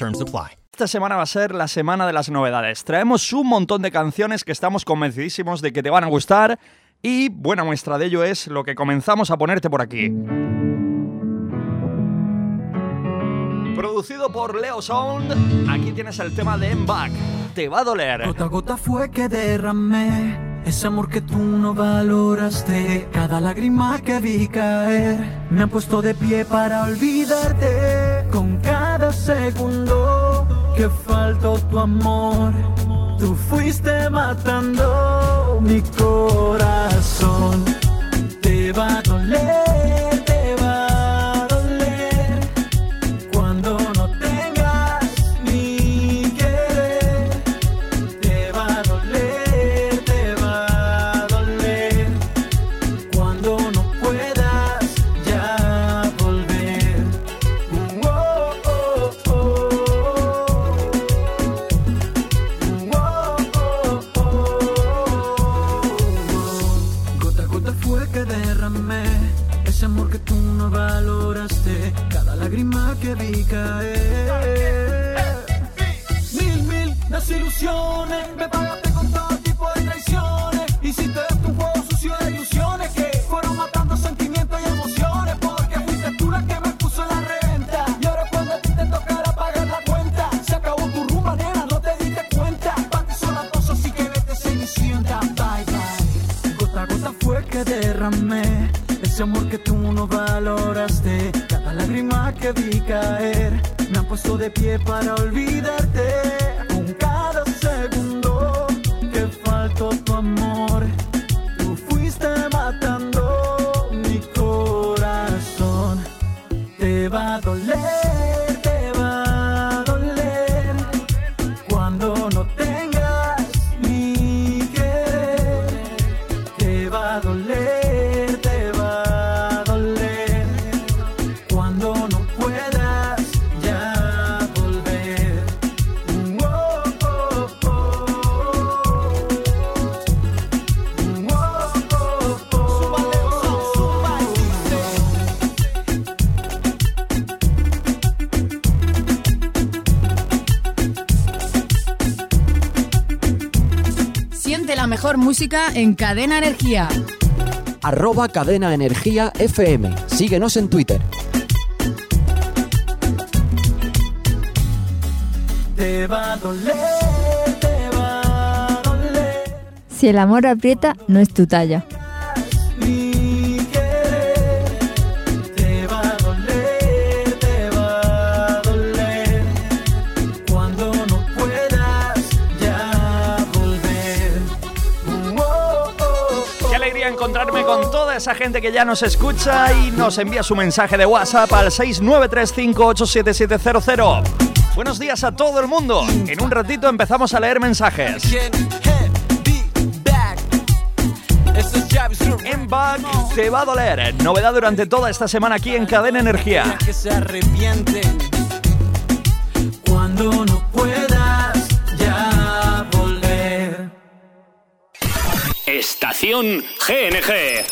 Terms apply. Esta semana va a ser la semana de las novedades. Traemos un montón de canciones que estamos convencidísimos de que te van a gustar y buena muestra de ello es lo que comenzamos a ponerte por aquí. Producido por Leo Sound, aquí tienes el tema de Back. Te va a doler. Gota a gota fue que derramé ese amor que tú no valoraste. Cada lágrima que vi caer me ha puesto de pie para olvidarte. Con cada segundo que faltó tu amor, tú fuiste matando mi corazón. Te va a doler. Ese amor que tú no valoraste. Cada lágrima que vi caer. Mil, mil desilusiones. Me pagaste con todo tipo de traiciones. Hiciste de tu juego sucio de ilusiones que fueron matando sentimientos y emociones. Porque fuiste tú la que me puso la reventa. Y ahora cuando a ti te tocará pagar la cuenta, se acabó tu rumba, nena, no te diste cuenta. Para ti son las dos, así que vete cenicienta. Bye, bye. Gota gota fue que derramé ese amor que tú no valoraste. Cada lágrima que vi caer me han puesto de pie para olvidarte. Con cada segundo que faltó tu amor, tú fuiste matando mi corazón. Te va a doler, la mejor música en Cadena Energía. arroba cadena energía FM. Síguenos en Twitter. Te va a doler, te va a doler. Si el amor aprieta, no es tu talla. Encontrarme con toda esa gente que ya nos escucha y nos envía su mensaje de WhatsApp al 693587700. Buenos días a todo el mundo. En un ratito empezamos a leer mensajes. En Back te va a doler. Novedad durante toda esta semana aquí en Cadena Energía. que se arrepienten cuando no puedas GNG.